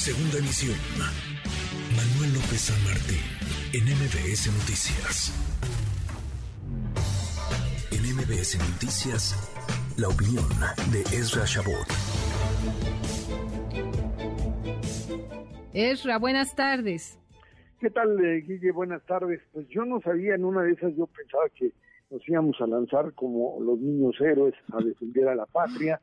Segunda emisión. Manuel López San Martín, en MBS Noticias. En MBS Noticias, la opinión de Ezra Shabot. Ezra, buenas tardes. ¿Qué tal, eh, Guille? Buenas tardes. Pues yo no sabía, en una de esas yo pensaba que nos íbamos a lanzar como los niños héroes a defender a la patria.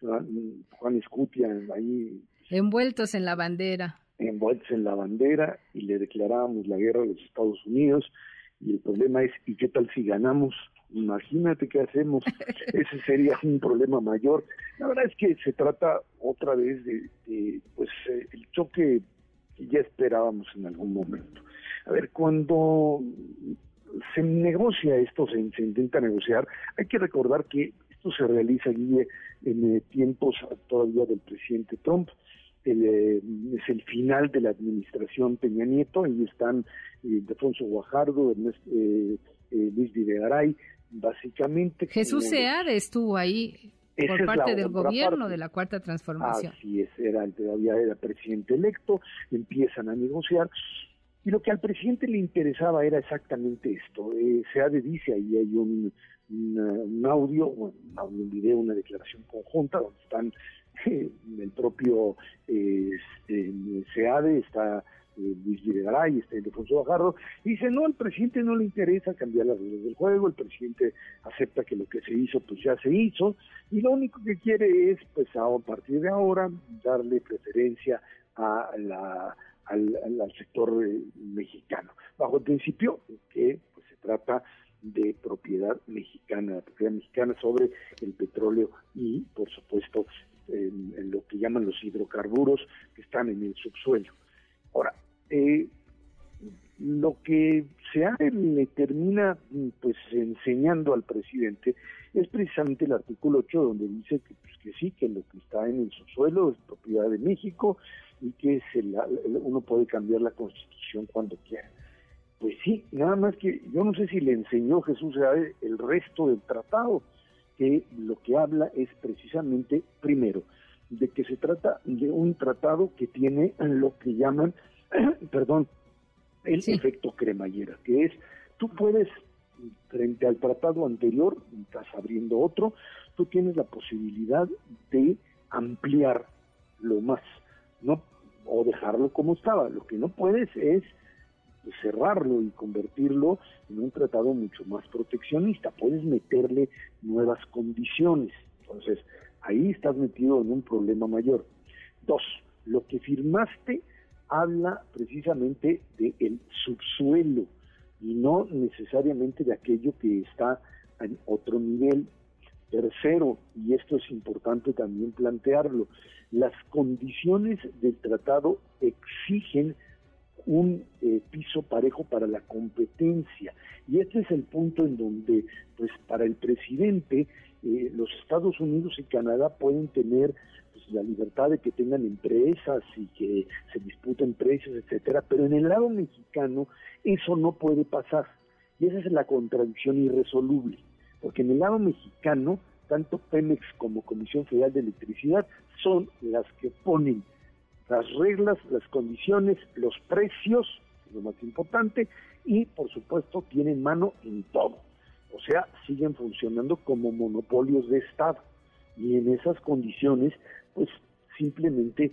Juan Escutia ahí. Envueltos en la bandera. Envueltos en la bandera y le declarábamos la guerra a los Estados Unidos. Y el problema es, ¿y qué tal si ganamos? Imagínate qué hacemos. Ese sería un problema mayor. La verdad es que se trata otra vez de, pues, eh, el choque que ya esperábamos en algún momento. A ver, cuando se negocia esto, se, intenta negociar, hay que recordar que esto se realiza, Guille, en eh, tiempos todavía del presidente Trump. Eh, es el final de la administración Peña Nieto, ahí están eh, Defonso Guajardo, Luis Videgaray, básicamente. Jesús Seade estuvo ahí por parte del gobierno de la Cuarta Transformación. Así es, era, todavía era presidente electo, empiezan a negociar y lo que al presidente le interesaba era exactamente esto. Eh, Seade dice, ahí hay un, un, audio, un audio, un video, una declaración conjunta donde están eh, el propio eh, SEADE, está eh, Luis Videgaray, está Ildefonso Bajardo, y dice, no, al presidente no le interesa cambiar las reglas del juego, el presidente acepta que lo que se hizo, pues ya se hizo, y lo único que quiere es, pues a partir de ahora, darle preferencia a la al, sector eh, mexicano, bajo el principio que pues, se trata de propiedad mexicana, propiedad mexicana sobre subsuelo. Ahora, eh, lo que se le termina pues enseñando al presidente es precisamente el artículo 8 donde dice que, pues, que sí, que lo que está en el subsuelo es propiedad de México y que se uno puede cambiar la constitución cuando quiera. Pues sí, nada más que yo no sé si le enseñó Jesús el resto del tratado, que lo que habla es precisamente, primero, de que se trata de un tratado que tiene lo que llaman, perdón, el efecto cremallera, que es, tú puedes, frente al tratado anterior, estás abriendo otro, tú tienes la posibilidad de ampliar lo más, no o dejarlo como estaba. Lo que no puedes es pues, cerrarlo y convertirlo en un tratado mucho más proteccionista. Puedes meterle nuevas condiciones. Entonces, ahí estás metido en un problema mayor. Dos, lo que firmaste habla precisamente del subsuelo y no necesariamente de aquello que está en otro nivel. Tercero, y esto es importante también plantearlo, las condiciones del tratado exigen un eh, piso parejo para la competencia y este es el punto en donde pues para el presidente eh, los Estados Unidos y Canadá pueden tener pues, la libertad de que tengan empresas y que se disputen precios etcétera pero en el lado mexicano eso no puede pasar y esa es la contradicción irresoluble porque en el lado mexicano tanto Pemex como Comisión Federal de Electricidad son las que ponen las reglas, las condiciones, los precios, lo más importante, y por supuesto tienen mano en todo. O sea, siguen funcionando como monopolios de Estado. Y en esas condiciones, pues simplemente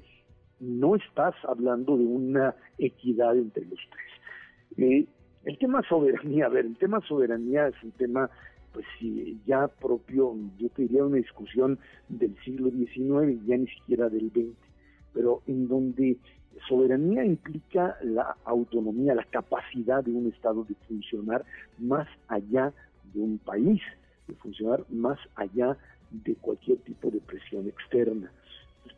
no estás hablando de una equidad entre los tres. Eh, el tema soberanía, a ver, el tema soberanía es un tema pues ya propio, yo te diría una discusión del siglo XIX, ya ni siquiera del XX, pero en donde soberanía implica la autonomía, la capacidad de un Estado de funcionar más allá de un país, de funcionar más allá de cualquier tipo de presión externa.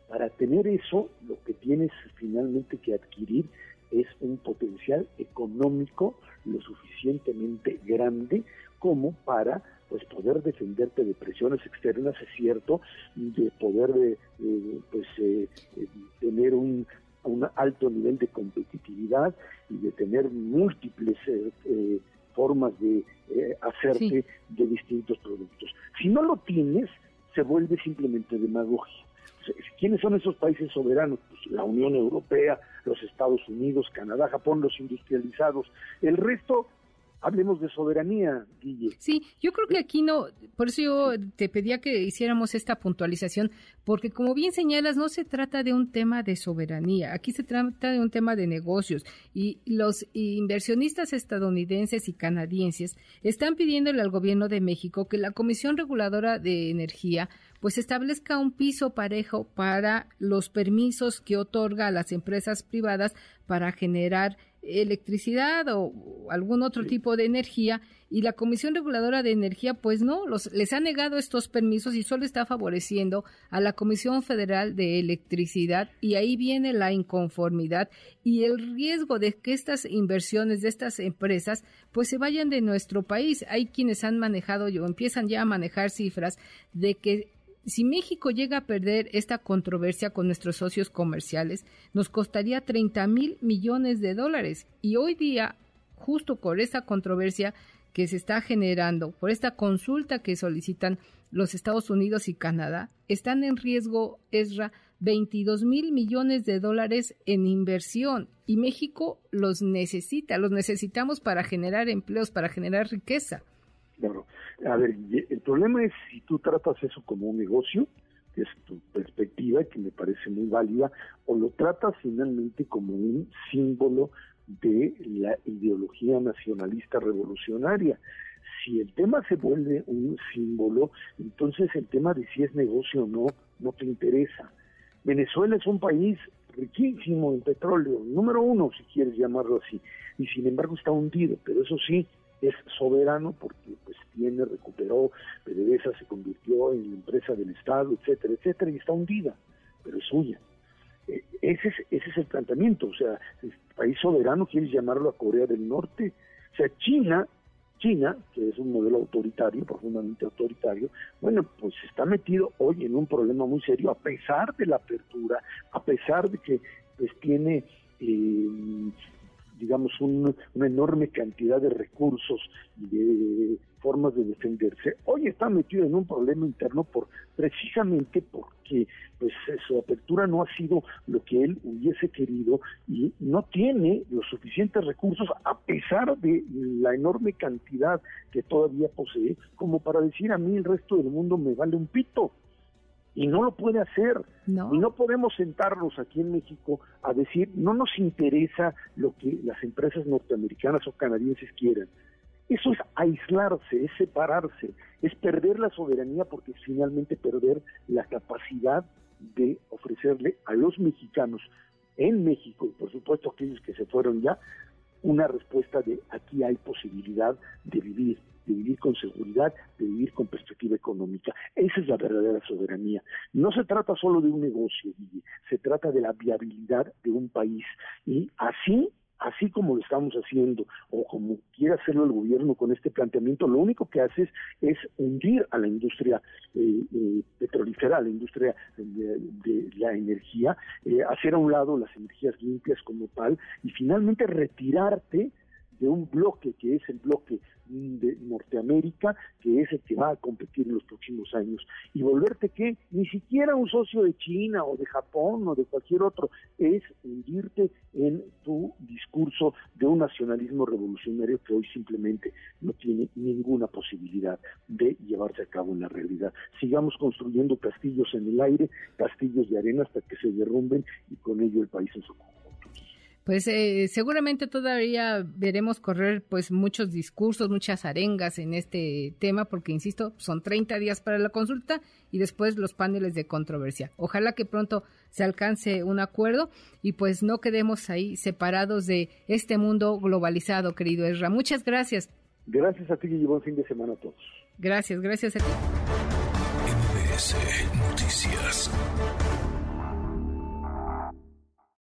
para tener eso, lo que tienes finalmente que adquirir es un potencial económico lo suficientemente grande como para pues poder defenderte de presiones externas es cierto de poder eh, eh, pues eh, tener un, un alto nivel de competitividad y de tener múltiples formas de hacerte de distintos productos si no lo tienes se vuelve simplemente demagogia ¿quiénes son esos países soberanos? Pues la Unión Europea, los Estados Unidos, Canadá, Japón, los industrializados. El resto hablemos de soberanía, Guille. Sí, yo creo que aquí no, por eso yo te pedía que hiciéramos esta puntualización, porque como bien señalas, no se trata de un tema de soberanía, aquí se trata de un tema de negocios y los inversionistas estadounidenses y canadienses están pidiéndole al gobierno de México que la Comisión Reguladora de Energía pues establezca un piso parejo para los permisos que otorga a las empresas privadas para generar electricidad o algún otro tipo de energía y la Comisión Reguladora de Energía pues no, los, les ha negado estos permisos y solo está favoreciendo a la Comisión Federal de Electricidad y ahí viene la inconformidad y el riesgo de que estas inversiones de estas empresas pues se vayan de nuestro país. Hay quienes han manejado o empiezan ya a manejar cifras de que si México llega a perder esta controversia con nuestros socios comerciales, nos costaría 30 mil millones de dólares. Y hoy día, justo por esta controversia que se está generando, por esta consulta que solicitan los Estados Unidos y Canadá, están en riesgo, Esra, 22 mil millones de dólares en inversión y México los necesita, los necesitamos para generar empleos, para generar riqueza. Claro. A ver, el problema es si tú tratas eso como un negocio, que es tu perspectiva, que me parece muy válida, o lo tratas finalmente como un símbolo de la ideología nacionalista revolucionaria. Si el tema se vuelve un símbolo, entonces el tema de si es negocio o no, no te interesa. Venezuela es un país riquísimo en petróleo, número uno, si quieres llamarlo así, y sin embargo está hundido, pero eso sí, es soberano porque tiene, recuperó, PDVSA se convirtió en empresa del Estado, etcétera, etcétera, y está hundida, pero es suya. E, ese, es, ese es el planteamiento, o sea, el país soberano, quieres llamarlo a Corea del Norte, o sea, China, China, que es un modelo autoritario, profundamente autoritario, bueno, pues está metido hoy en un problema muy serio, a pesar de la apertura, a pesar de que pues tiene eh, digamos, una enorme cantidad de recursos y de formas de defenderse, hoy está metido en un problema interno por precisamente porque pues su apertura no ha sido lo que él hubiese querido y no tiene los suficientes recursos a pesar de la enorme cantidad que todavía posee como para decir a mí el resto del mundo me vale un pito y no lo puede hacer. Y no podemos sentarnos aquí en México a decir, no nos interesa lo que las empresas norteamericanas o canadienses quieran. Eso es aislarse, es separarse, es perder la soberanía porque es finalmente perder la capacidad de ofrecerle a los mexicanos en México y por supuesto aquellos que se fueron ya una respuesta de aquí hay posibilidad de vivir, de vivir con seguridad, de vivir con perspectiva económica. Esa es la verdadera soberanía. No se trata solo de un negocio, se trata de la viabilidad de un país. Y así así como lo estamos haciendo o como quiere hacerlo el gobierno con este planteamiento, lo único que hace es, hundir a la industria eh, eh, petrolífera, a la industria de, la energía, eh, hacer a un lado las energías limpias como tal y finalmente retirarte de un bloque que es el bloque de Norteamérica, que es el que va a competir en los próximos años, y volverte que ni siquiera un socio de China o de Japón o de cualquier otro, es hundirte en tu discurso de un nacionalismo revolucionario que hoy simplemente no tiene ninguna posibilidad de llevarse a cabo en la realidad. Sigamos construyendo castillos en el aire, castillos de arena hasta que se derrumben y con ello el país en su conjunto pues eh, seguramente todavía veremos correr pues muchos discursos, muchas arengas en este tema, porque insisto, son 30 días para la consulta y después los paneles de controversia. Ojalá que pronto se alcance un acuerdo y pues no quedemos ahí separados de este mundo globalizado, querido Ezra. Muchas gracias. Gracias a ti y buen fin de semana a todos. Gracias, gracias a ti. Noticias.